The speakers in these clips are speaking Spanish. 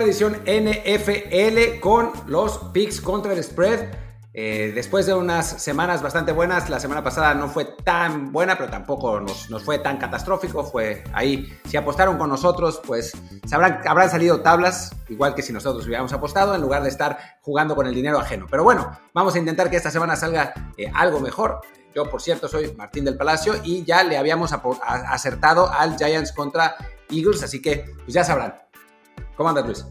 Edición NFL con los picks contra el spread. Eh, después de unas semanas bastante buenas, la semana pasada no fue tan buena, pero tampoco nos, fue tan catastrófico. Fue ahí, si apostaron con nosotros, pues sabrán, habrán salido tablas, igual que si nosotros hubiéramos apostado, en lugar de estar jugando con el dinero ajeno. Pero bueno, vamos a intentar que esta semana salga eh, algo mejor. Yo, por cierto, soy Martín del Palacio y ya le habíamos acertado al Giants contra Eagles, así que pues ya sabrán. ¿Cómo andas, Luis?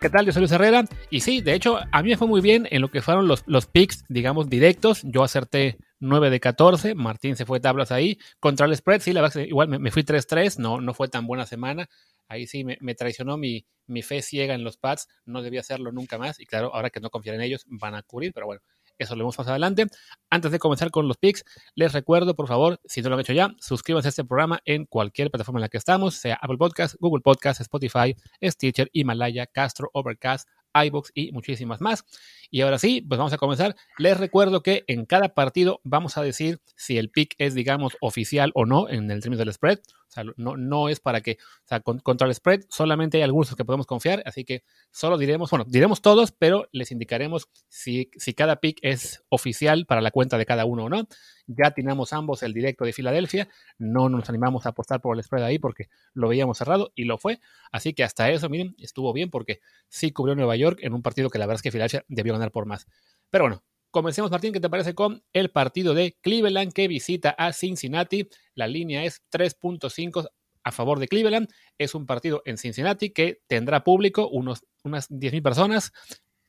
¿Qué tal? Yo soy Luis Herrera. Y sí, de hecho, a mí me fue muy bien en lo que fueron los, los picks, digamos, directos. Yo acerté 9 de 14. Martín se fue tablas ahí. Contra el spread, sí, la verdad igual me, fui 3-3. No, no fue tan buena semana. Ahí sí me, traicionó mi, mi, fe ciega en los pads. No debía hacerlo nunca más. Y claro, ahora que no confiar en ellos, van a cubrir. Pero bueno, eso lo vemos más adelante. Antes de comenzar con los picks, les recuerdo, por favor, si no lo han hecho ya, suscríbanse a este programa en cualquier plataforma en la que estamos, sea Apple Podcast, Google Podcast, Spotify, Stitcher, Himalaya, Castro, Overcast, iBox y muchísimas más. Y ahora sí, pues vamos a comenzar. Les recuerdo que en cada partido vamos a decir si el pick es, digamos, oficial o no en el término del spread. O sea, no, no es para que, o sea, contra el spread solamente hay algunos que podemos confiar, así que solo diremos, bueno, diremos todos, pero les indicaremos si, si cada pick es oficial para la cuenta de cada uno o no. Ya tenemos ambos el directo de Filadelfia, no nos animamos a apostar por el spread ahí porque lo veíamos cerrado y lo fue, así que hasta eso, miren, estuvo bien porque sí cubrió Nueva York en un partido que la verdad es que Filadelfia debió ganar por más. Pero bueno, Comencemos, Martín, ¿qué te parece con el partido de Cleveland que visita a Cincinnati? La línea es 3.5 a favor de Cleveland. Es un partido en Cincinnati que tendrá público, unos, unas 10.000 personas.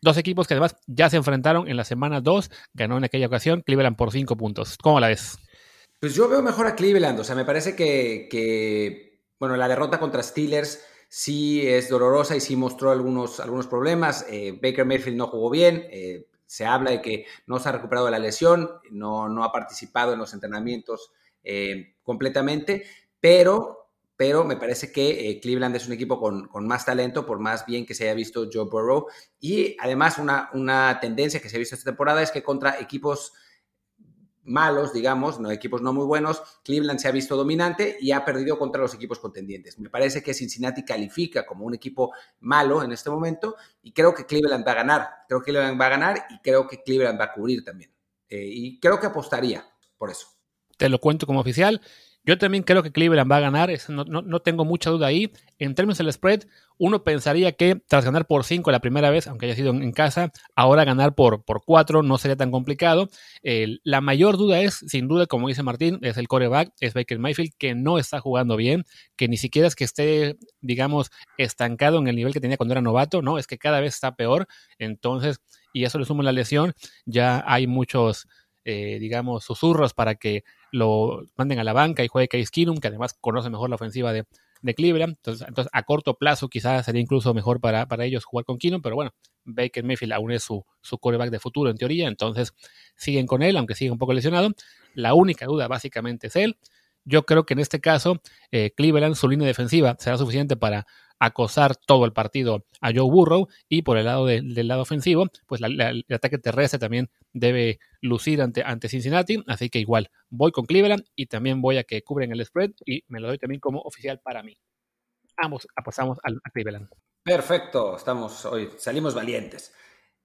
Dos equipos que además ya se enfrentaron en la semana 2. Ganó en aquella ocasión Cleveland por 5 puntos. ¿Cómo la ves? Pues yo veo mejor a Cleveland. O sea, me parece que, bueno, la derrota contra Steelers sí es dolorosa y sí mostró algunos, algunos problemas. Eh, Baker Mayfield no jugó bien. Eh, se habla de que no se ha recuperado de la lesión, no, no ha participado en los entrenamientos eh, completamente, pero, pero me parece que eh, Cleveland es un equipo con, con, más talento, por más bien que se haya visto Joe Burrow. Y además una, una tendencia que se ha visto esta temporada es que contra equipos malos, digamos, no equipos no muy buenos, Cleveland se ha visto dominante y ha perdido contra los equipos contendientes. Me parece que Cincinnati califica como un equipo malo en este momento y creo que Cleveland va a ganar. Creo que Cleveland va a ganar y creo que Cleveland va a cubrir también. Eh, y creo que apostaría por eso. Te lo cuento como oficial. Yo también creo que Cleveland va a ganar, no, tengo mucha duda ahí. En términos del spread, uno pensaría que tras ganar por 5 la primera vez, aunque haya sido en casa, ahora ganar por 4 no sería tan complicado. la mayor duda es, sin duda, como dice Martín, es el coreback, es Baker Mayfield, que no está jugando bien, que ni siquiera es que esté, digamos, estancado en el nivel que tenía cuando era novato, no, es que cada vez está peor. Entonces, y eso le suma la lesión, ya hay muchos eh, digamos, susurros para que lo manden a la banca y juegue Case Keenum, que además conoce mejor la ofensiva de, Cleveland. Entonces, entonces, a corto plazo quizás sería incluso mejor para, para ellos jugar con Keenum, pero bueno, Baker Mayfield aún es su, su coreback de futuro en teoría, entonces siguen con él, aunque siga un poco lesionado. La única duda básicamente es él. Yo creo que en este caso, eh, Cleveland, su línea defensiva será suficiente para acosar todo el partido a Joe Burrow y por el lado del lado ofensivo, pues el ataque terrestre también debe lucir ante, ante Cincinnati, así que igual voy con Cleveland y también voy a que cubren el spread y me lo doy también como oficial para mí. Ambos apostamos a Cleveland. Perfecto, estamos hoy, salimos valientes.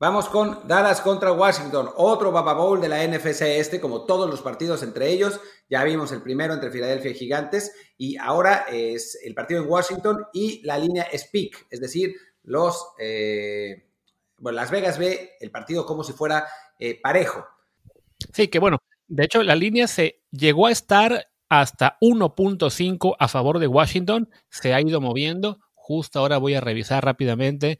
Vamos con Dallas contra Washington, otro Baba Bowl de la NFC este, como todos los partidos entre ellos. Ya vimos el primero entre Filadelfia y Gigantes y ahora es el partido en Washington y la línea es pick, es decir, los eh, bueno, Las Vegas ve el partido como si fuera eh, parejo. Sí, que bueno, de hecho la línea se llegó a estar hasta 1.5 a favor de Washington, se ha ido moviendo. Justo ahora voy a revisar rápidamente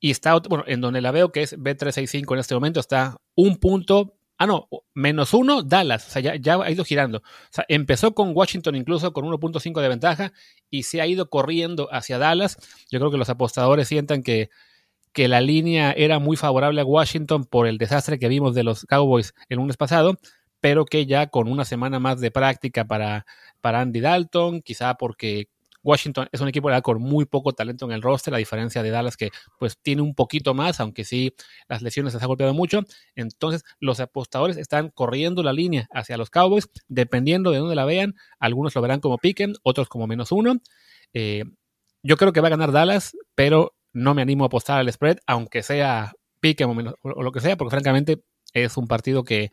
y está, bueno, en donde la veo que es B365 en este momento, está un punto, ah, no, menos uno, Dallas, o sea, ya, ya ha ido girando. O sea, empezó con Washington incluso con 1.5 de ventaja y se ha ido corriendo hacia Dallas. Yo creo que los apostadores sientan que, que la línea era muy favorable a Washington por el desastre que vimos de los Cowboys el lunes pasado, pero que ya con una semana más de práctica para, para Andy Dalton, quizá porque Washington es un equipo con muy poco talento en el roster, a diferencia de Dallas que pues tiene un poquito más, aunque sí las lesiones les ha golpeado mucho. Entonces los apostadores están corriendo la línea hacia los Cowboys, dependiendo de dónde la vean. Algunos lo verán como piquen, otros como menos uno. Eh, yo creo que va a ganar Dallas, pero no me animo a apostar al spread, aunque sea pique o, o lo que sea, porque francamente es un partido que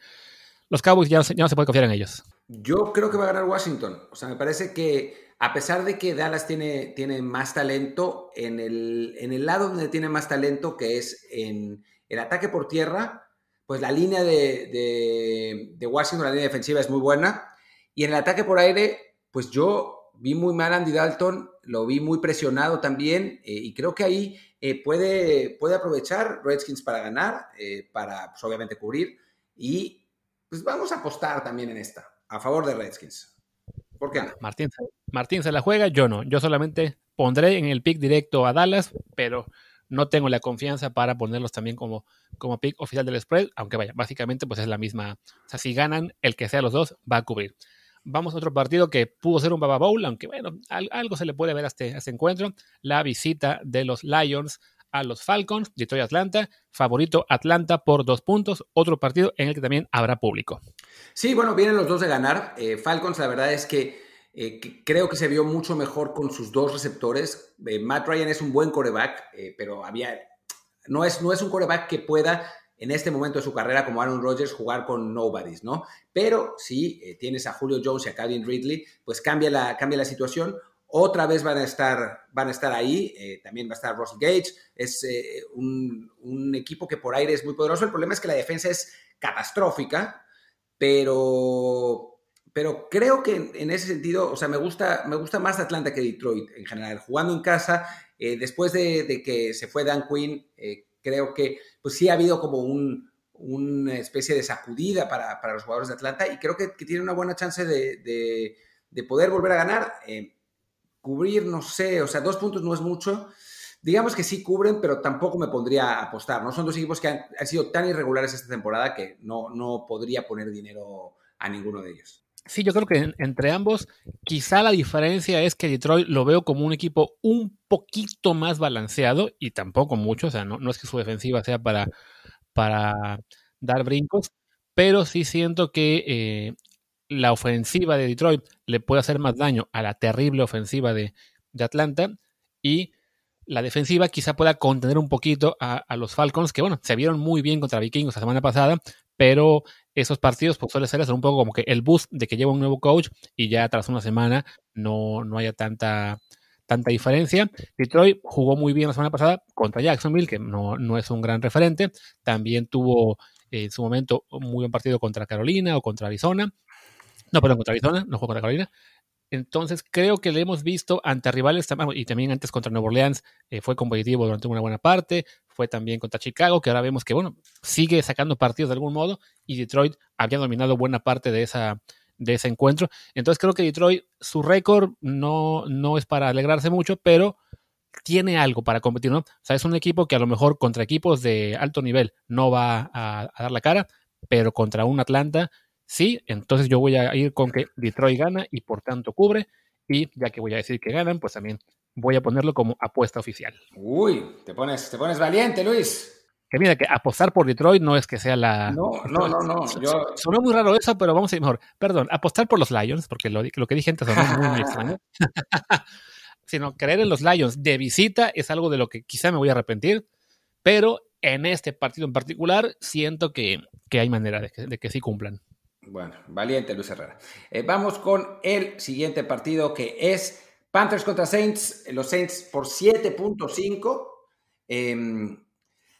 los Cowboys ya, ya no se puede confiar en ellos. Yo creo que va a ganar Washington. O sea, me parece que a pesar de que Dallas tiene, tiene más talento, en el, en el lado donde tiene más talento, que es en el ataque por tierra, pues la línea de, de, Washington, la línea defensiva es muy buena. Y en el ataque por aire, pues yo vi muy mal a Andy Dalton, lo vi muy presionado también, eh, y creo que ahí eh, puede, puede aprovechar Redskins para ganar, eh, para pues, obviamente cubrir, y pues vamos a apostar también en esta, a favor de Redskins. ¿Por qué Martín, Martín se la juega, yo no, yo solamente pondré en el pick directo a Dallas, pero no tengo la confianza para ponerlos también como, como pick oficial del spread, aunque vaya, básicamente pues es la misma. O sea, si ganan, el que sea los dos va a cubrir. Vamos a otro partido que pudo ser un Baba Bowl, aunque bueno, algo se le puede ver a este, a este encuentro. La visita de los Lions a los Falcons, Detroit Atlanta, favorito Atlanta por dos puntos, otro partido en el que también habrá público. Sí, bueno, vienen los dos de ganar. Eh, Falcons, la verdad es que eh, creo que se vio mucho mejor con sus dos receptores. Eh, Matt Ryan es un buen coreback, pero había, no, es, no es un coreback que pueda en este momento de su carrera como Aaron Rodgers jugar con nobodies, ¿no? Pero si tienes a Julio Jones y a Calvin Ridley, pues cambia la, cambia la situación. Otra vez van a estar, van a estar ahí, también va a estar Russell Gage, es un, un equipo que por aire es muy poderoso. El problema es que la defensa es catastrófica, pero pero creo que en, ese sentido, o sea, me gusta, me gusta más Atlanta que Detroit en general. Jugando en casa, eh, después de, que se fue Dan Quinn, eh, creo que pues sí ha habido como una especie de sacudida para, los jugadores de Atlanta y creo que, tiene una buena chance de, poder volver a ganar. Eh, cubrir, no sé, o sea, dos puntos no es mucho. Digamos que sí cubren, pero tampoco me pondría a apostar. No son dos equipos que han, sido tan irregulares esta temporada que no, no podría poner dinero a ninguno de ellos. Sí, yo creo que entre ambos, quizá la diferencia es que Detroit lo veo como un equipo un poquito más balanceado y tampoco mucho, o sea, no, no es que su defensiva sea para, para dar brincos, pero sí siento que eh, la ofensiva de Detroit le puede hacer más daño a la terrible ofensiva de, de Atlanta y la defensiva quizá pueda contener un poquito a, a, los Falcons, que bueno, se vieron muy bien contra Vikings la semana pasada, pero esos partidos pues suele ser un poco como que el boost de que lleva un nuevo coach y ya tras una semana no, no haya tanta, tanta diferencia. Detroit jugó muy bien la semana pasada contra Jacksonville, que no, no es un gran referente. También tuvo en su momento un muy buen partido contra Carolina o contra Arizona. No, perdón, contra Arizona, no jugó contra Carolina. Entonces creo que le hemos visto ante rivales y también antes contra Nueva Orleans eh, fue competitivo durante una buena parte, fue también contra Chicago, que ahora vemos que bueno, sigue sacando partidos de algún modo y Detroit había dominado buena parte de esa de ese encuentro. Entonces creo que Detroit su récord no no es para alegrarse mucho, pero tiene algo para competir, ¿no? O sea, es un equipo que a lo mejor contra equipos de alto nivel no va a dar la cara, pero contra un Atlanta Sí, entonces yo voy a ir con que Detroit gana y por tanto cubre. Y ya que voy a decir que ganan, pues también voy a ponerlo como apuesta oficial. Uy, te pones, te pones valiente, Luis. Que mira, que apostar por Detroit no es que sea la. No, no, no, no. Sonó muy raro eso, pero vamos a ir mejor. Perdón, apostar por los Lions, porque lo, que dije antes sonó muy, muy extraño. Sino creer en los Lions de visita es algo de lo que quizá me voy a arrepentir, pero en este partido en particular siento que, hay manera de que, de que sí cumplan. Bueno, valiente Luis Herrera. Eh, vamos con el siguiente partido que es Panthers contra Saints. Los Saints por 7.5. Em,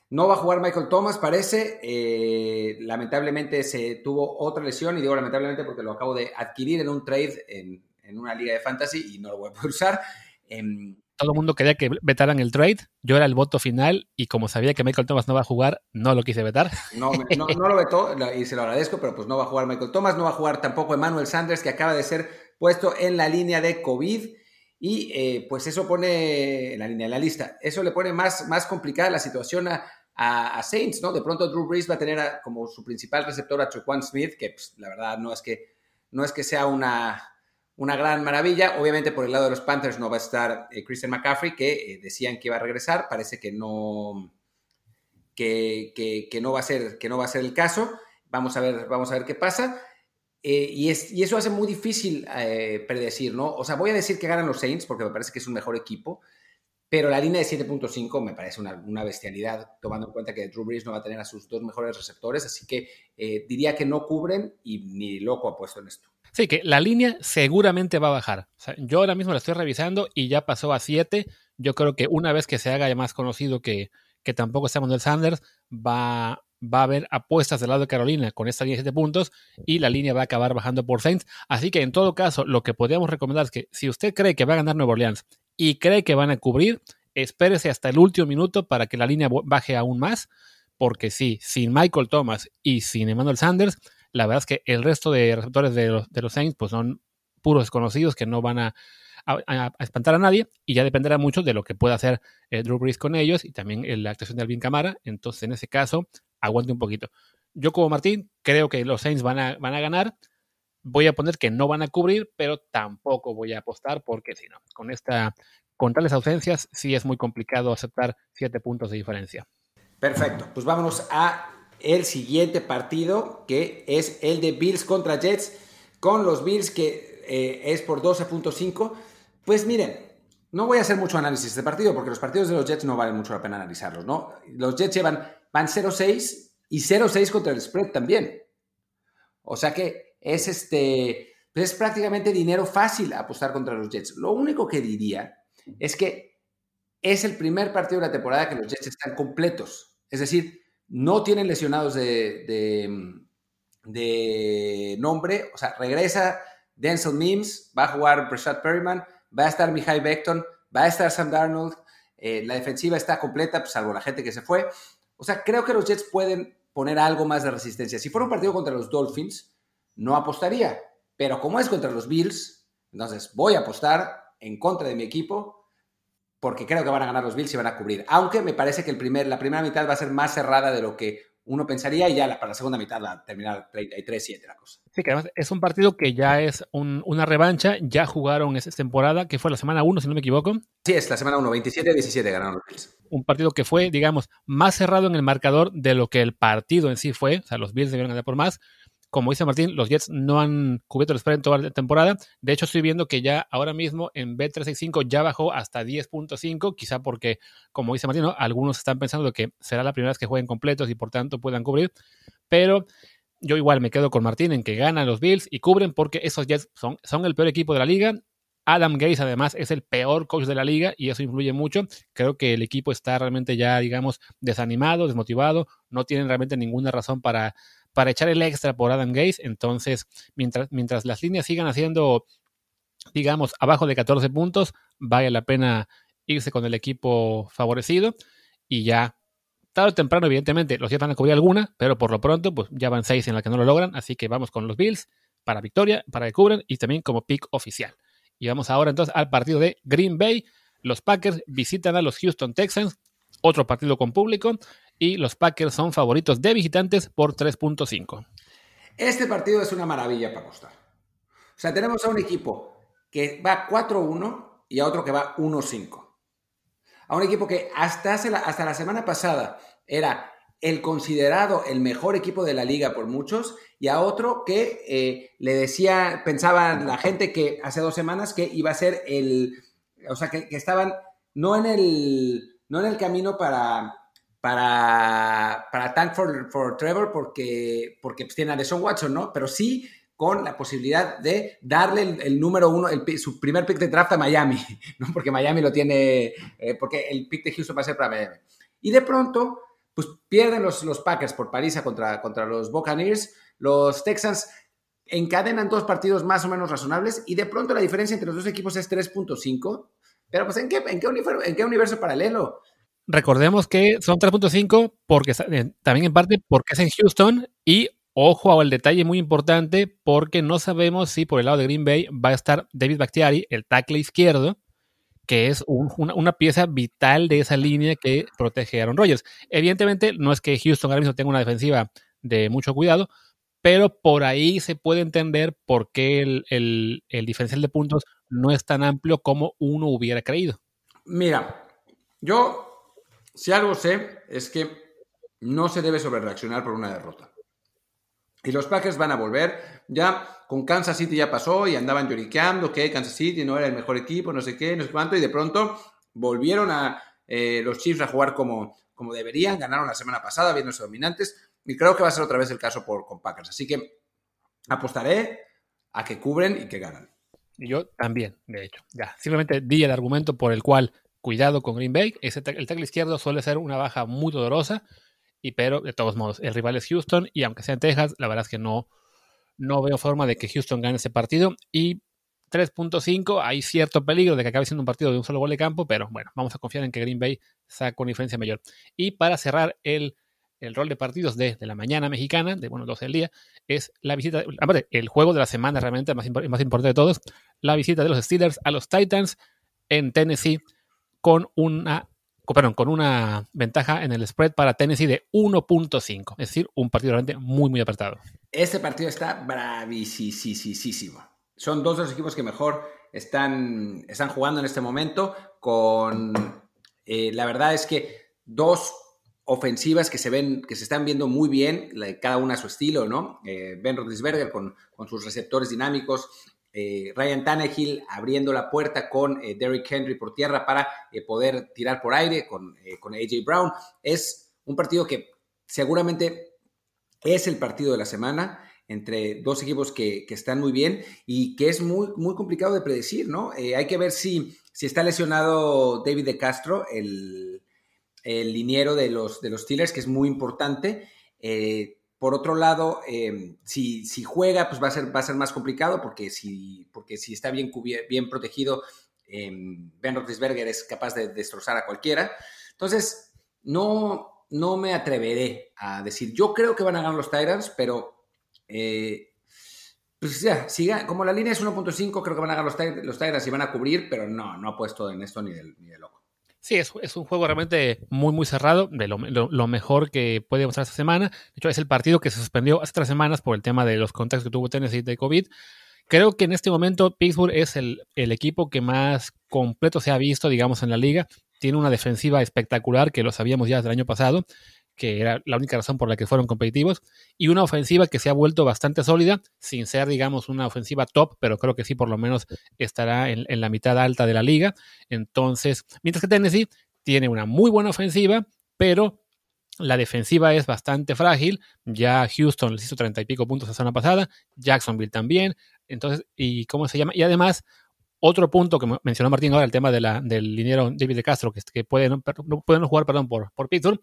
no va a jugar Michael Thomas, parece. Eh, lamentablemente se tuvo otra lesión, y digo lamentablemente porque lo acabo de adquirir en un trade en, una liga de fantasy y no lo voy a poder usar. Em, todo el mundo quería que vetaran el trade. Yo era el voto final y como sabía que Michael Thomas no va a jugar, no lo quise vetar. No, lo vetó y se lo agradezco, pero pues no va a jugar Michael Thomas, no va a jugar tampoco Emmanuel Sanders, que acaba de ser puesto en la línea de COVID. Y eh, pues eso pone en la línea, en la lista, eso le pone más, más complicada la situación a, a, Saints, ¿no? De pronto Drew Brees va a tener como su principal receptor a Trequan Smith, que pues, la verdad no es que, no es que sea una, una gran maravilla. Obviamente por el lado de los Panthers no va a estar eh, Christian McCaffrey, que eh, decían que iba a regresar. Parece que no, que, que, no va a ser, que no va a ser el caso. Vamos a ver, vamos a ver qué pasa. Eh, y, es, y, eso hace muy difícil predecir, ¿no? O sea, voy a decir que ganan los Saints porque me parece que es un mejor equipo, pero la línea de 7.5 me parece una, bestialidad, tomando en cuenta que Drew Brees no va a tener a sus dos mejores receptores, así que diría que no cubren y ni loco ha puesto en esto. Sí, que la línea seguramente va a bajar. yo ahora mismo la estoy revisando y ya pasó a 7. Yo creo que una vez que se haga ya más conocido que, que tampoco está Manuel Sanders, va, va a haber apuestas del lado de Carolina con esta línea de 7 puntos y la línea va a acabar bajando por Saints. Así que en todo caso, lo que podríamos recomendar es que si usted cree que va a ganar Nueva Orleans y cree que van a cubrir, espérese hasta el último minuto para que la línea baje aún más, porque sí, sin Michael Thomas y sin Emmanuel Sanders, la verdad es que el resto de receptores de los, de los Saints pues son puros desconocidos que no van a, espantar a nadie y ya dependerá mucho de lo que pueda hacer eh, Drew Brees con ellos y también la actuación de Alvin Camara. Entonces, en ese caso, aguante un poquito. Yo como Martín creo que los Saints van a, van a ganar. Voy a poner que no van a cubrir, pero tampoco voy a apostar porque si no, con esta con tales ausencias sí es muy complicado aceptar siete puntos de diferencia. Perfecto, pues vámonos a el siguiente partido, que es el de Bills contra Jets, con los Bills que eh, es por 12.5. Pues miren, no voy a hacer mucho análisis de este partido, porque los partidos de los Jets no valen mucho la pena analizarlos, ¿no? Los Jets llevan, van 0-6 y 0-6 contra el spread también. O sea que es este, pues es prácticamente dinero fácil apostar contra los Jets. Lo único que diría es que es el primer partido de la temporada que los Jets están completos. Es decir, no tienen lesionados de, de, nombre, o sea, regresa Denzel Mims, va a jugar Brashad Perryman, va a estar Mihai Beckton, va a estar Sam Darnold, eh, la defensiva está completa, pues, salvo la gente que se fue. O sea, creo que los Jets pueden poner algo más de resistencia. Si fuera un partido contra los Dolphins, no apostaría, pero como es contra los Bills, entonces voy a apostar en contra de mi equipo porque creo que van a ganar los Bills y van a cubrir. Aunque me parece que el primer, la primera mitad va a ser más cerrada de lo que uno pensaría y ya la, para la segunda mitad va a terminar 33-7 la cosa. Sí, que además es un partido que ya es una revancha, ya jugaron esa temporada, que fue la semana 1, si no me equivoco. Sí, es la semana 1, 27-17 ganaron los Bills. Un partido que fue, digamos, más cerrado en el marcador de lo que el partido en sí fue, o sea, los Bills debieron ganar por más, como dice Martín, los Jets no han cubierto el spread en toda la temporada. De hecho, estoy viendo que ya ahora mismo en B365 ya bajó hasta 10.5, quizá porque, como dice Martín, algunos están pensando que será la primera vez que jueguen completos y por tanto puedan cubrir. Pero yo igual me quedo con Martín en que ganan los Bills y cubren porque esos Jets son, son el peor equipo de la liga. Adam Gates además es el peor coach de la liga y eso influye mucho. Creo que el equipo está realmente ya, digamos, desanimado, desmotivado, no tienen realmente ninguna razón para para echar el extra por Adam Gaze. Entonces, mientras, mientras las líneas sigan haciendo, digamos, abajo de 14 puntos, vale la pena irse con el equipo favorecido y ya. Tarde o temprano, evidentemente, los Jets van a cubrir alguna, pero por lo pronto, pues ya van seis en la que no lo logran, así que vamos con los Bills para victoria, para que cubran y también como pick oficial. Y vamos ahora entonces al partido de Green Bay. Los Packers visitan a los Houston Texans, otro partido con público y los Packers son favoritos de visitantes por 3.5. Este partido es una maravilla para apostar. O sea, tenemos a un equipo que va 4-1 y a otro que va 1-5. A un equipo que hasta, la, hasta la semana pasada era el considerado el mejor equipo de la liga por muchos y a otro que eh, le decía, pensaba la gente que hace dos semanas que iba a ser el, o sea, que, estaban no en el, no en el camino para, para, para Tank for, Trevor porque, porque pues, tiene a Deshaun Watson, ¿no? Pero sí con la posibilidad de darle el, número uno, su primer pick de draft a Miami, ¿no? Porque Miami lo tiene, eh, porque el pick de Houston va a ser para Miami. Y de pronto, pues pierden los, los Packers por París contra, contra los Buccaneers, los Texans encadenan dos partidos más o menos razonables y de pronto la diferencia entre los dos equipos es 3.5. Pero pues ¿en qué, en, qué universo, ¿en qué universo paralelo? Recordemos que son 3.5 porque también en parte porque es en Houston y ojo al detalle muy importante porque no sabemos si por el lado de Green Bay va a estar David Bakhtiari, el tackle izquierdo, que es una, pieza vital de esa línea que protege a Aaron Rodgers. Evidentemente no es que Houston ahora mismo tenga una defensiva de mucho cuidado, pero por ahí se puede entender por qué el diferencial de puntos no es tan amplio como uno hubiera creído. Mira, yo si algo sé es que no se debe sobrereaccionar por una derrota. Y los Packers van a volver. Ya con Kansas City ya pasó y andaban lloriqueando que Kansas City no era el mejor equipo, no sé qué, no sé cuánto. Y de pronto volvieron a eh, los Chiefs a jugar como, como deberían, ganaron la semana pasada, viéndose dominantes, y creo que va a ser otra vez el caso por, con Packers. Así que apostaré a que cubren y que ganan. Yo también, de hecho. Ya, simplemente di el argumento por el cual cuidado con Green Bay. Ese, el tackle izquierdo suele ser una baja muy dolorosa, y pero de todos modos, el rival es Houston, y aunque sea en Texas, la verdad es que no, no veo forma de que Houston gane ese partido. Y 3.5, hay cierto peligro de que acabe siendo un partido de un solo gol de campo, pero bueno, vamos a confiar en que Green Bay saque una diferencia mayor. Y para cerrar el, el rol de partidos de, de, la mañana mexicana, de bueno, 12 del día, es la visita, aparte, el juego de la semana realmente más, más importante de todos, la visita de los Steelers a los Titans en Tennessee con una perdón, con una ventaja en el spread para Tennessee de 1.5. Es decir, un partido realmente muy, muy apretado. Este partido está bravísimo. Son dos de los equipos que mejor están, están jugando en este momento. Con eh, la verdad es que dos ofensivas que se ven, que se están viendo muy bien, cada una a su estilo, ¿no? Eh, ben Roethlisberger con, con sus receptores dinámicos, eh, Ryan Tannehill abriendo la puerta con eh, Derrick Henry por tierra para eh, poder tirar por aire con, con, AJ Brown. Es un partido que seguramente es el partido de la semana entre dos equipos que, que están muy bien y que es muy, muy complicado de predecir, ¿no? hay que ver si, si está lesionado David de Castro, el, el liniero de los, de los Steelers, que es muy importante. Por otro lado, eh, si, si, juega, pues va a ser, va a ser más complicado porque si, porque si está bien, bien protegido, eh, Ben Roethlisberger es capaz de destrozar a cualquiera. Entonces, no, no me atreveré a decir, yo creo que van a ganar los Tyrants, pero eh, pues ya, siga, como la línea es 1.5, creo que van a ganar los, los y van a cubrir, pero no, no apuesto en esto ni de, ni de loco. Sí, es, es, un juego realmente muy, muy cerrado, de lo, mejor que puede mostrar esta semana. De hecho, es el partido que se suspendió hace tres semanas por el tema de los contactos que tuvo Tennessee de COVID. Creo que en este momento Pittsburgh es el, el equipo que más completo se ha visto, digamos, en la liga. Tiene una defensiva espectacular, que lo sabíamos ya desde el año pasado que era la única razón por la que fueron competitivos, y una ofensiva que se ha vuelto bastante sólida, sin ser, digamos, una ofensiva top, pero creo que sí por lo menos estará en, la mitad alta de la liga. Entonces, mientras que Tennessee tiene una muy buena ofensiva, pero la defensiva es bastante frágil. Ya Houston les hizo treinta y pico puntos la semana pasada, Jacksonville también. Entonces, ¿y cómo se llama? Y además, otro punto que mencionó Martín ahora, el tema de la, del dinero David de Castro, que, que puede, no, puede no jugar perdón, por, por Pittsburgh,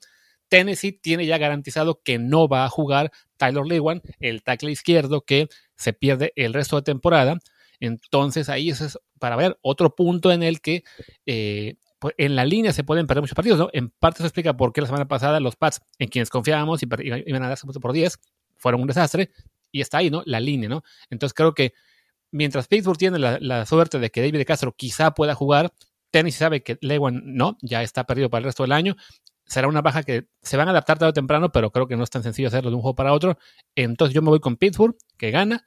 Tennessee tiene ya garantizado que no va a jugar Tyler Lewan, el tackle izquierdo que se pierde el resto de temporada. Entonces ahí es para ver otro punto en el que eh, pues, en la línea se pueden perder muchos partidos. ¿no? En parte se explica por qué la semana pasada los Pats, en quienes confiábamos y iban a darse por 10, fueron un desastre. Y está ahí, ¿no? La línea, ¿no? Entonces creo que mientras Pittsburgh tiene la, la suerte de que David Castro quizá pueda jugar, Tennessee sabe que Lewan no, ya está perdido para el resto del año será una baja que se van a adaptar tarde o temprano, pero creo que no es tan sencillo hacerlo de un juego para otro. Entonces yo me voy con Pittsburgh, que gana.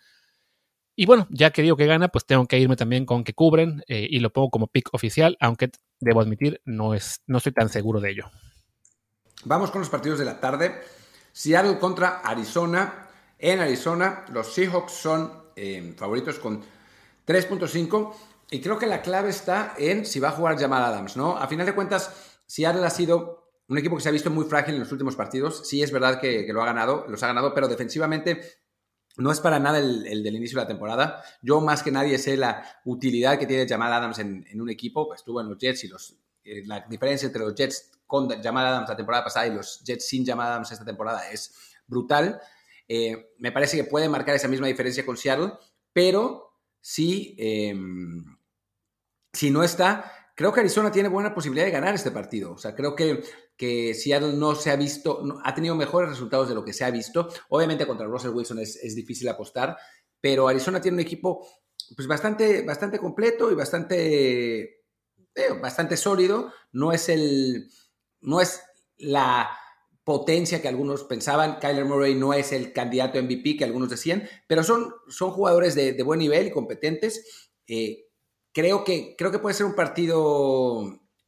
Y bueno, ya que digo que gana, pues tengo que irme también con que cubren eh, y lo pongo como pick oficial, aunque debo admitir, no, es, no estoy tan seguro de ello. Vamos con los partidos de la tarde. Seattle contra Arizona. En Arizona, los Seahawks son eh, favoritos con 3.5. Y creo que la clave está en si va a jugar Jamal Adams, ¿no? A final de cuentas, Seattle ha sido un equipo que se ha visto muy frágil en los últimos partidos. Sí es verdad que, lo ha ganado, los ha ganado, pero defensivamente no es para nada el, del inicio de la temporada. Yo más que nadie sé la utilidad que tiene Jamal Adams en, un equipo. Estuvo en los Jets y los, eh, la diferencia entre los Jets con Jamal Adams la temporada pasada y los Jets sin Jamal Adams esta temporada es brutal. Eh, me parece que puede marcar esa misma diferencia con Seattle, pero si, em, si no está, creo que Arizona tiene buena posibilidad de ganar este partido. O sea, creo que que Seattle no se ha visto, ha tenido mejores resultados de lo que se ha visto. Obviamente contra Russell Wilson es, difícil apostar, pero Arizona tiene un equipo pues bastante, bastante completo y bastante, eh, bastante sólido. No es el, no es la potencia que algunos pensaban. Kyler Murray no es el candidato MVP que algunos decían, pero son, son jugadores de, buen nivel y competentes. Eh, creo, que, creo que puede ser un partido,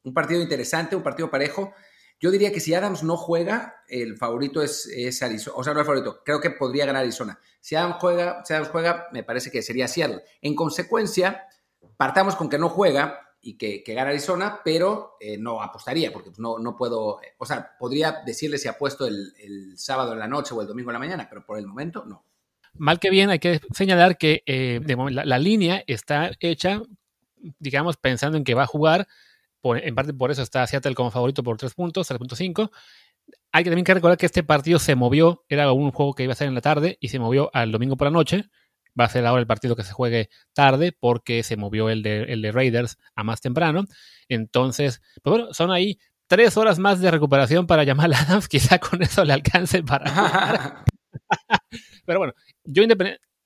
un partido interesante, un partido parejo. Yo diría que si Adams no juega, el favorito es, Arizona. O sea, no el favorito, creo que podría ganar Arizona. Si Adams juega, si Adams juega, me parece que sería Seattle. En consecuencia, partamos con que no juega y que, que gana Arizona, pero eh, no apostaría porque pues, no, no puedo, o sea, podría decirle si apuesto el, el sábado en la noche o el domingo en la mañana, pero por el momento no. Mal que bien, hay que señalar que eh, la, la, línea está hecha, digamos, pensando en que va a jugar. Por, en parte por eso está Seattle como favorito por 3 puntos, 3.5. Hay que también que recordar que este partido se movió, era un juego que iba a ser en la tarde y se movió al domingo por la noche. Va a ser ahora el partido que se juegue tarde porque se movió el de, el de Raiders a más temprano. Entonces, pues bueno, son ahí tres horas más de recuperación para Jamal Adams. Quizá con eso le alcance para Pero bueno, yo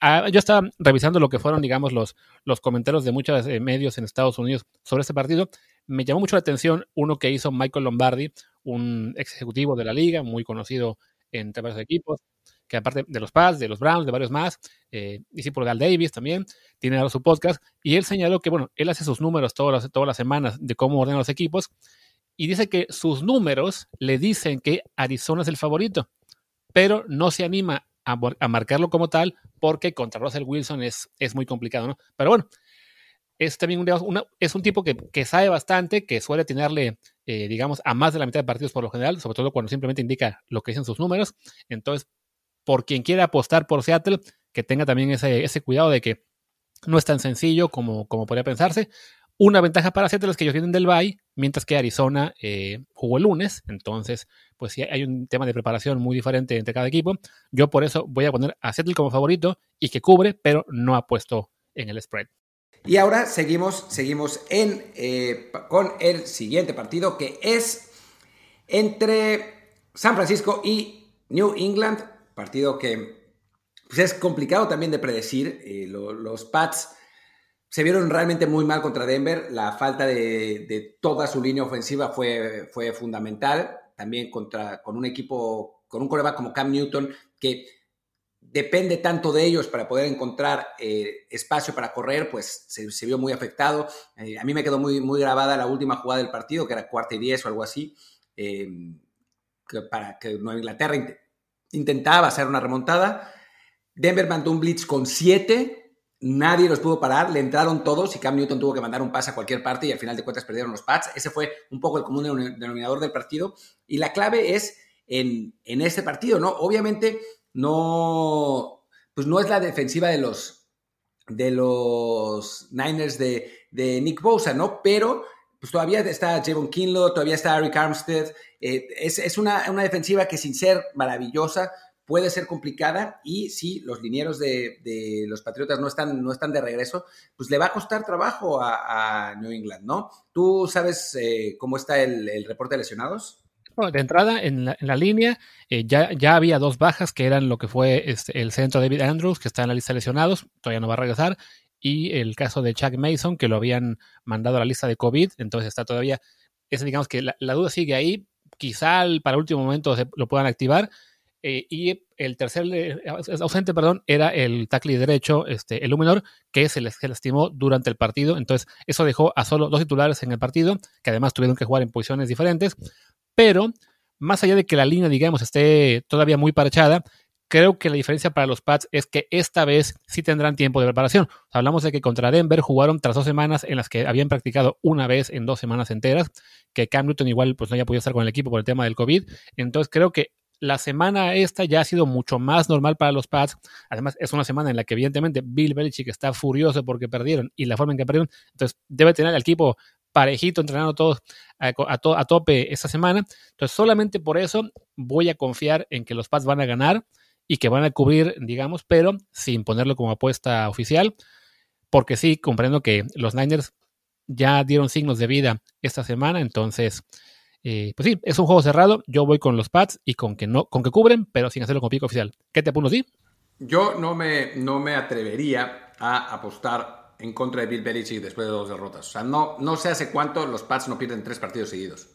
ah, yo estaba revisando lo que fueron, digamos, los, los comentarios de muchos eh, medios en Estados Unidos sobre este partido. Me llamó mucho la atención uno que hizo Michael Lombardi, un ex ejecutivo de la liga, muy conocido entre varios equipos, que aparte de los Pats, de los Browns, de varios más, eh, discípulo de Al Davis también, tiene ahora su podcast, y él señaló que, bueno, él hace sus números todas las, todas las semanas de cómo ordena los equipos, y dice que sus números le dicen que Arizona es el favorito, pero no se anima a, marcarlo como tal, porque contra Russell Wilson es, es muy complicado, ¿no? Pero bueno, es también un, es un tipo que, que, sabe bastante, que suele tenerle, eh, digamos, a más de la mitad de partidos por lo general, sobre todo cuando simplemente indica lo que dicen sus números. Entonces, por quien quiera apostar por Seattle, que tenga también ese, ese cuidado de que no es tan sencillo como, como podría pensarse. Una ventaja para Seattle es que ellos vienen del Bay, mientras que Arizona eh, jugó el lunes, entonces pues sí hay un tema de preparación muy diferente entre cada equipo. Yo por eso voy a poner a Seattle como favorito y que cubre, pero no ha puesto en el spread. Y ahora seguimos, seguimos en, eh, con el siguiente partido que es entre San Francisco y New England, partido que pues, es complicado también de predecir. Eh, los Pats se vieron realmente muy mal contra Denver. La falta de, toda su línea ofensiva fue, fue fundamental. También contra, con un equipo, con un coreback como Cam Newton, que depende tanto de ellos para poder encontrar eh, espacio para correr, pues se, vio muy afectado. Eh, a mí me quedó muy, muy grabada la última jugada del partido, que era cuarta y diez o algo así, eh, para que Nueva Inglaterra intentaba hacer una remontada. Denver mandó un blitz con siete, nadie los pudo parar, le entraron todos y Cam Newton tuvo que mandar un pase a cualquier parte y al final de cuentas perdieron los Pats. Ese fue un poco el común denominador del partido. Y la clave es en, en este partido, ¿no? Obviamente no, pues no es la defensiva de los, de los Niners de, de Nick Bosa, ¿no? Pero pues todavía está Javon Kinlo, todavía está Eric Armstead. Eh, es, es una, una defensiva que sin ser maravillosa, puede ser complicada y si los linieros de, los Patriotas no están, no están de regreso, pues le va a costar trabajo a, New England, ¿no? ¿Tú sabes eh, cómo está el, reporte de lesionados? De entrada, en la, línea, eh, ya, ya había dos bajas que eran lo que fue este, el centro David Andrews, que está en la lista de lesionados, todavía no va a regresar, y el caso de Chuck Mason, que lo habían mandado a la lista de COVID, entonces está todavía, es, digamos que la, duda sigue ahí, quizá para último momento se lo puedan activar, eh, y el tercer eh, ausente, perdón, era el tackle derecho, este, el Luminor, que se les lastimó durante el partido. Entonces, eso dejó a solo dos titulares en el partido, que además tuvieron que jugar en posiciones diferentes. Pero, más allá de que la línea, digamos, esté todavía muy parchada, creo que la diferencia para los Pats es que esta vez sí tendrán tiempo de preparación. Hablamos de que contra Denver jugaron tras dos semanas en las que habían practicado una vez en dos semanas enteras, que Cam Newton igual pues no había podido estar con el equipo por el tema del COVID. Entonces creo que la semana esta ya ha sido mucho más normal para los Pats. Además, es una semana en la que evidentemente Bill Belichick está furioso porque perdieron y la forma en que perdieron. Entonces, debe tener al equipo parejito, entrenando todos a, tope esta semana. Entonces, solamente por eso voy a confiar en que los Pats van a ganar y que van a cubrir, digamos, pero sin ponerlo como apuesta oficial. Porque sí, comprendo que los Niners ya dieron signos de vida esta semana, entonces eh, pues sí, es un juego cerrado. Yo voy con los pads y con que no, con que cubren, pero sin hacerlo con pico oficial. ¿Qué te apunto, sí? Yo no me, no me atrevería a apostar en contra de Bill Belichick después de dos derrotas. O sea, no, no sé hace cuánto los Pats no pierden tres partidos seguidos.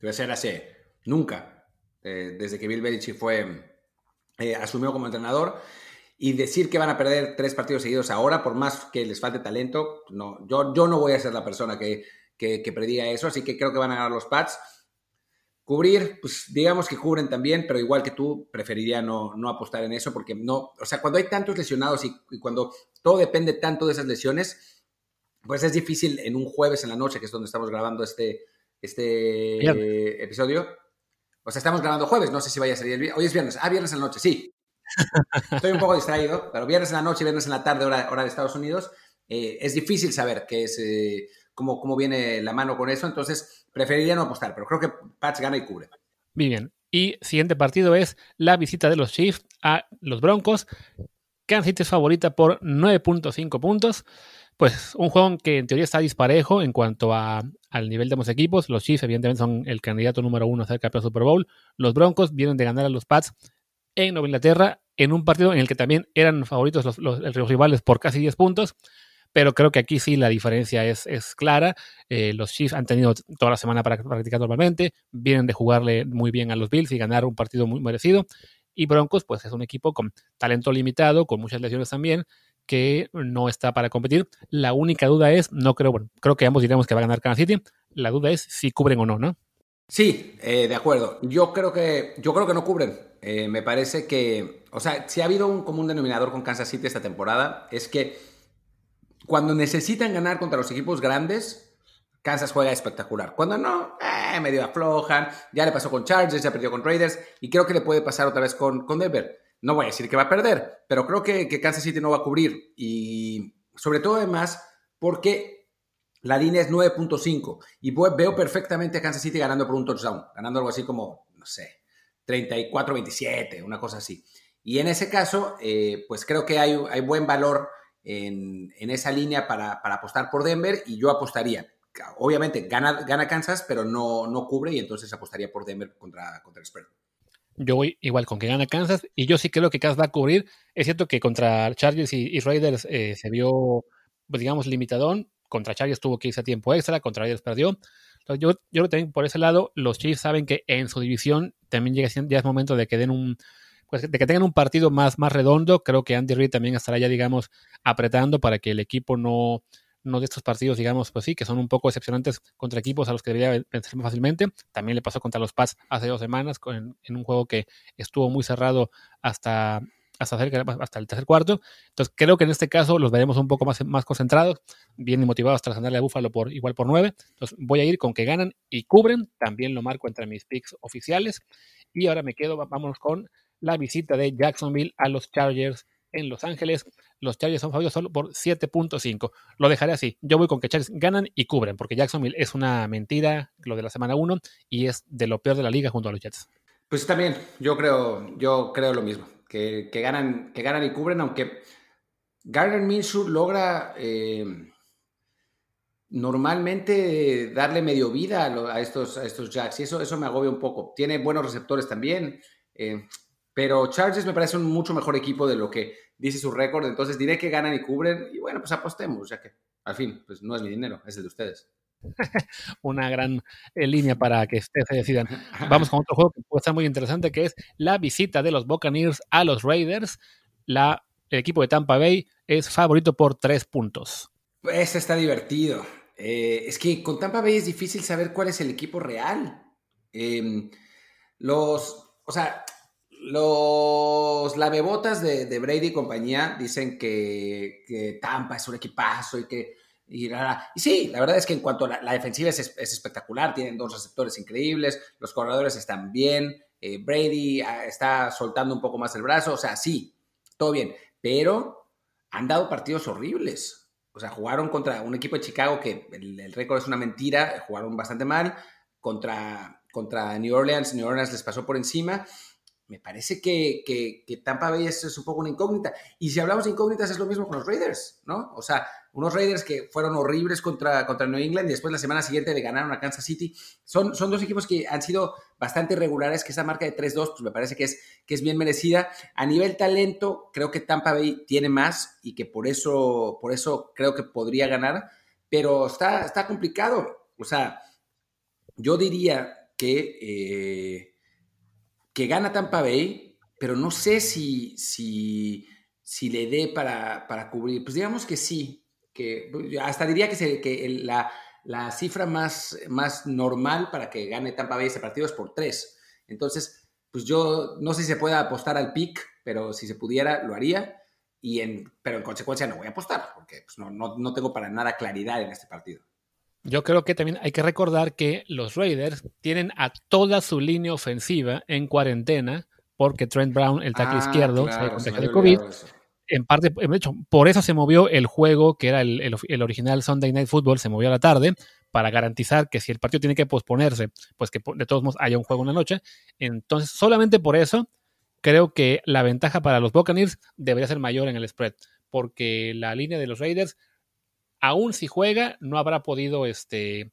Debe ser hace nunca, eh, desde que Bill Belichick fue eh, asumió como entrenador. Y decir que van a perder tres partidos seguidos ahora, por más que les falte talento, no, yo, yo no voy a ser la persona que, que, que prediga eso, así que creo que van a ganar los Pats. Cubrir, pues digamos que cubren también, pero igual que tú, preferiría no, no apostar en eso porque no, o sea, cuando hay tantos lesionados y, cuando todo depende tanto de esas lesiones, pues es difícil en un jueves en la noche, que es donde estamos grabando este, este episodio. O sea, estamos grabando jueves, no sé si vaya a salir el Hoy es viernes. Ah, viernes en la noche, sí. Estoy un poco distraído, pero viernes en la noche, viernes en la tarde, hora, hora de Estados Unidos, eh, es difícil saber qué es, eh, cómo, cómo viene la mano con eso. Entonces, preferiría no apostar, pero creo que Pats gana y cubre. Muy bien. Y siguiente partido es la visita de los Chiefs a los Broncos. Kansas City es favorita por 9.5 puntos. Pues un juego que en teoría está disparejo en cuanto a, al nivel de ambos equipos. Los Chiefs, evidentemente, son el candidato número uno a ser campeón Super Bowl. Los Broncos vienen de ganar a los Pats en Nueva Inglaterra en un partido en el que también eran favoritos los, rivales por casi 10 puntos pero creo que aquí sí la diferencia es, es clara. Eh, los Chiefs han tenido toda la semana para practicar normalmente, vienen de jugarle muy bien a los Bills y ganar un partido muy merecido. Y Broncos, pues es un equipo con talento limitado, con muchas lesiones también, que no está para competir. La única duda es, no creo, bueno, creo que ambos diremos que va a ganar Kansas City. La duda es si cubren o no, ¿no? Sí, eh, de acuerdo. Yo creo que, yo creo que no cubren. Eh, me parece que, o sea, si ha habido un común denominador con Kansas City esta temporada, es que cuando necesitan ganar contra los equipos grandes, Kansas juega espectacular. Cuando no, eh, medio aflojan. Ya le pasó con Chargers, ya perdió con Raiders y creo que le puede pasar otra vez con, con Denver. No voy a decir que va a perder, pero creo que, Kansas City no va a cubrir. Y sobre todo además porque la línea es 9.5 y veo perfectamente Kansas City ganando por un touchdown, ganando algo así como, no sé, 34-27, una cosa así. Y en ese caso, eh, pues creo que hay, hay buen valor en, esa línea para, apostar por Denver y yo apostaría. Obviamente gana, gana Kansas, pero no, no cubre y entonces apostaría por Denver contra, contra el. Yo voy igual con que gana Kansas y yo sí creo que Kansas va a cubrir. Es cierto que contra Chargers y, Raiders eh, se vio, pues, digamos, limitadón. Contra Chargers tuvo que irse a tiempo extra, contra Raiders perdió. yo, yo creo que también por ese lado los Chiefs saben que en su división también llega, ya es momento de que den un, pues, de que tengan un partido más, más redondo. Creo que Andy Reid también estará ya, digamos, apretando para que el equipo no, no de estos partidos, digamos, pues sí, que son un poco excepcionantes contra equipos a los que debería vencer más fácilmente. También le pasó contra los Pats hace dos semanas en un juego que estuvo muy cerrado hasta, hasta, cerca, hasta el tercer cuarto. Entonces creo que en este caso los veremos un poco más, más concentrados, bien motivados tras ganarle a Búfalo por, igual por nueve. Entonces voy a ir con que ganan y cubren. También lo marco entre mis picks oficiales. Y ahora me quedo, vámonos con la visita de Jacksonville a los Chargers en Los Ángeles. Los Chargers son favoritos solo por 7.5. Lo dejaré así. Yo voy con que Chargers ganan y cubren, porque Jacksonville es una mentira, lo de la semana 1, y es de lo peor de la liga junto a los Jets. Pues también, yo creo, yo creo lo mismo, que, ganan, que ganan y cubren, aunque Gardner Minshew logra eh, normalmente darle medio vida a, estos, a estos Jacks, y eso, eso me agobia un poco. Tiene buenos receptores también. Eh, pero Chargers me parece un mucho mejor equipo de lo que dice su récord, entonces diré que ganan y cubren y bueno, pues apostemos, ya que al fin, pues no es mi dinero, es el de ustedes. Una gran eh, línea para que ustedes se decidan. Vamos con otro juego que puede estar muy interesante, que es la visita de los Buccaneers a los Raiders. La, el equipo de Tampa Bay es favorito por tres puntos. Este está divertido. Eh, es que con Tampa Bay es difícil saber cuál es el equipo real. Em, los, o sea, los lamebotas de, Brady y compañía dicen que, Tampa es un equipazo y que... Y, sí, la verdad es que en cuanto a la, defensiva es, espectacular, tienen dos receptores increíbles, los corredores están bien, eh, Brady ah, está soltando un poco más el brazo, o sea, sí, todo bien, pero han dado partidos horribles. O sea, jugaron contra un equipo de Chicago que el, el récord es una mentira, jugaron bastante mal, contra, contra New Orleans, New Orleans les pasó por encima me parece que, que, Tampa Bay es, un poco una incógnita. Y si hablamos de incógnitas, es lo mismo con los Raiders, ¿no? O sea, unos Raiders que fueron horribles contra, contra New England y después la semana siguiente le ganaron a Kansas City. Son, son dos equipos que han sido bastante regulares, que esa marca de 3-2, pues me parece que es, que es bien merecida. A nivel talento, creo que Tampa Bay tiene más y que por eso, por eso creo que podría ganar, pero está, está complicado. O sea, yo diría que... Eh, que gana Tampa Bay, pero no sé si, si, si le dé para, para, cubrir. Pues digamos que sí, que hasta diría que, se, que la, la, cifra más, más normal para que gane Tampa Bay ese partido es por tres. Entonces, pues yo no sé si se puede apostar al pick, pero si se pudiera, lo haría. y en, pero en consecuencia no voy a apostar, porque pues, no, no, no tengo para nada claridad en este partido. Yo creo que también hay que recordar que los Raiders tienen a toda su línea ofensiva en cuarentena porque Trent Brown, el tackle Ah, izquierdo, claro, se de COVID. eso. En parte, de hecho, por eso se movió el juego, que era el, el- el original Sunday Night Football, se movió a la tarde para garantizar que si el partido tiene que posponerse, pues que de todos modos haya un juego en la noche. Entonces, solamente por eso, creo que la ventaja para los Buccaneers debería ser mayor en el spread, porque la línea de los Raiders, aún si juega, no habrá podido, este,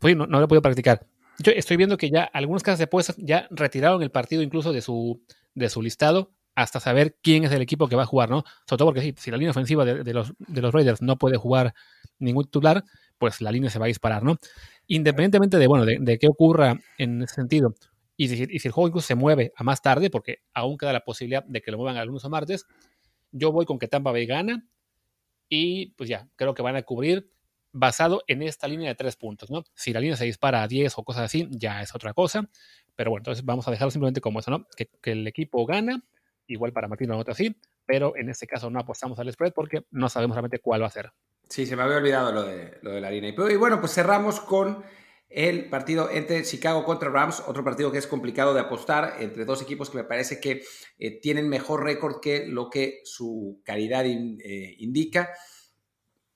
pues, no, no habrá podido practicar. Yo estoy viendo que ya algunas casas de apuestas ya retiraron el partido incluso de su, de su listado hasta saber quién es el equipo que va a jugar, ¿no? Sobre todo porque si la línea ofensiva de, los, de los Raiders no puede jugar ningún titular, pues la línea se va a disparar, ¿no? Independientemente de, bueno, de, de qué ocurra en ese sentido, y si, y si el juego incluso se mueve a más tarde, porque aún queda la posibilidad de que lo muevan a lunes o martes, yo voy con que Tampa Bay gana y pues ya, creo que van a cubrir basado en esta línea de tres puntos, ¿no? Si la línea se dispara a 10 o cosas así, ya es otra cosa, pero bueno, entonces vamos a dejarlo simplemente como eso, ¿no? Que, el equipo gana, igual para Martín lo nota así, pero en este caso no apostamos al spread porque no sabemos realmente cuál va a ser. Sí, se me había olvidado lo de, lo de la línea. Y bueno, pues cerramos con el partido entre Chicago contra Rams, otro partido que es complicado de apostar, entre dos equipos que me parece que eh, tienen mejor récord que lo que su calidad in- eh, indica.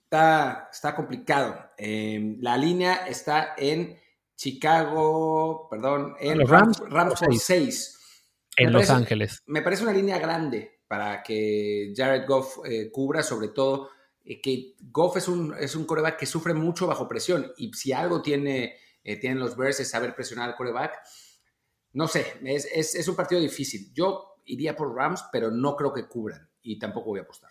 Está, está complicado. Eh, la línea está en Chicago, perdón, en Los Rams, Rams, por seis. 6. En Me Los parece- Ángeles. Me parece una línea grande para que Jared Goff eh, cubra, sobre todo que Goff es un, es un coreback que sufre mucho bajo presión y si algo tiene, eh, tienen los Bears es saber presionar al coreback. No sé, es, es- es un partido difícil. Yo iría por Rams, pero no creo que cubran y tampoco voy a apostar.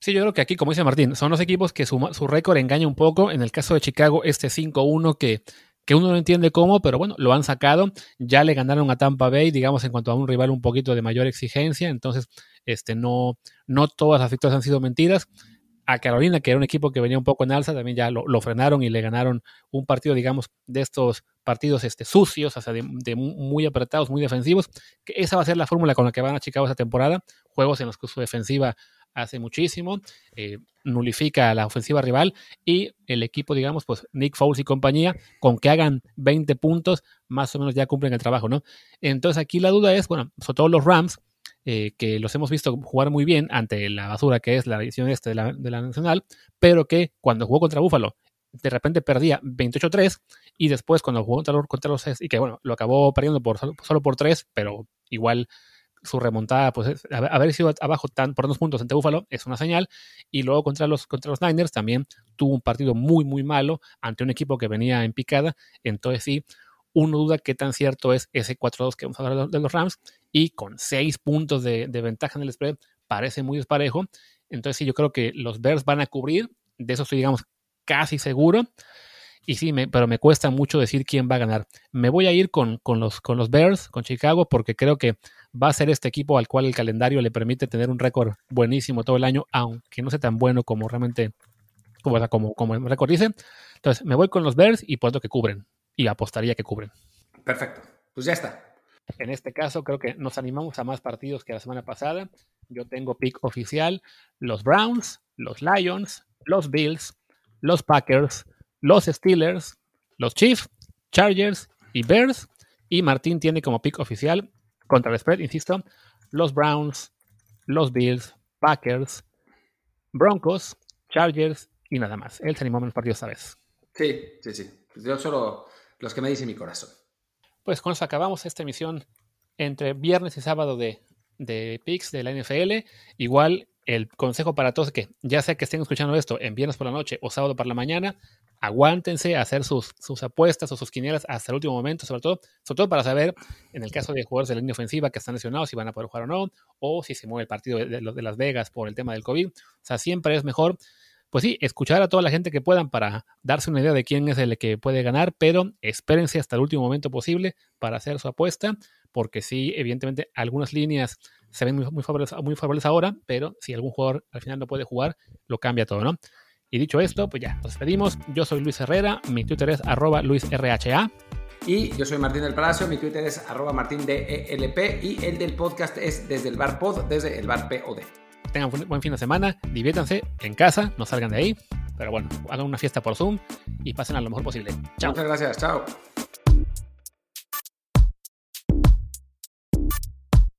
Sí, yo creo que aquí, como dice Martín, son los equipos que su, su récord engaña un poco. En el caso de Chicago, este 5-1 que, que uno no entiende cómo, pero bueno, lo han sacado. Ya le ganaron a Tampa Bay, digamos, en cuanto a un rival un poquito de mayor exigencia. Entonces, este, no, no todas las victorias han sido mentiras. A Carolina, que era un equipo que venía un poco en alza, también ya lo, frenaron y le ganaron un partido, digamos, de estos partidos este, sucios, o sea, de, de muy apretados, muy defensivos. Que esa va a ser la fórmula con la que van a Chicago esta temporada. Juegos en los que su defensiva hace muchísimo, eh, nulifica a la ofensiva rival y el equipo, digamos, pues Nick Foles y compañía, con que hagan 20 puntos, más o menos ya cumplen el trabajo, ¿no? Entonces aquí la duda es, bueno, sobre todo los Rams, eh, que los hemos visto jugar muy bien ante la basura que es la edición este de la, de la Nacional, pero que cuando jugó contra Buffalo, de repente perdía 28-3 y después cuando jugó contra, los- contra los y que bueno, lo acabó perdiendo por, solo, solo por 3, pero igual su remontada, pues es- haber haber sido abajo tan, por dos puntos ante Búfalo es una señal. Y luego contra los, contra los Niners también tuvo un partido muy, muy malo ante un equipo que venía en picada. Entonces sí, uno duda qué tan cierto es ese 4-2 que vamos a hablar de los Rams. Y con seis puntos de, ventaja en el spread, parece muy desparejo. Entonces sí, yo creo que los Bears van a cubrir. De eso estoy, digamos, casi seguro. Y sí, me, pero me cuesta mucho decir quién va a ganar. Me voy a ir con, con, los, con los Bears, con Chicago, porque creo que va a ser este equipo al cual el calendario le permite tener un récord buenísimo todo el año, aunque no sea tan bueno como realmente, como, como, como el récord dice. Entonces, me voy con los Bears y puesto que cubren. Y apostaría que cubren. Perfecto. Pues ya está. En este caso, creo que nos animamos a más partidos que la semana pasada. Yo tengo pick oficial: los Browns, los Lions, los Bills, los Packers, los Steelers, los Chiefs, Chargers y Bears. Y Martín tiene como pick oficial contra el spread, insisto, los Browns, los Bills, Packers, Broncos, Chargers y nada más. Él se animó a menos partidos esta vez. Sí, sí, sí. Pues yo solo los que me dice mi corazón. Pues con eso acabamos esta emisión entre viernes y sábado de, de picks de la NFL. Igual el consejo para todos es que ya sea que estén escuchando esto en viernes por la noche o sábado por la mañana, aguántense a hacer sus, sus apuestas o sus quinielas hasta el último momento, sobre todo, sobre todo para saber, en el caso de jugadores de la línea ofensiva que están lesionados, si van a poder jugar o no, o si se mueve el partido de, de, de Las Vegas por el tema del COVID. O sea, siempre es mejor pues sí, escuchar a toda la gente que puedan para darse una idea de quién es el que puede ganar, pero espérense hasta el último momento posible para hacer su apuesta, porque sí, evidentemente, algunas líneas se ven muy, favorables ahora, pero si algún jugador al final no puede jugar, lo cambia todo, ¿no? Y dicho esto, pues ya, nos despedimos. Yo soy Luis Herrera, mi Twitter es arroba luisrha. Y yo soy Martín del Palacio, mi Twitter es arroba martindelp y el del podcast es desde el bar pod, desde el bar POD. Tengan un buen fin de semana, diviértanse en casa, no salgan de ahí, pero bueno, hagan una fiesta por Zoom y pasen a lo mejor posible. Chao. Muchas gracias, chao.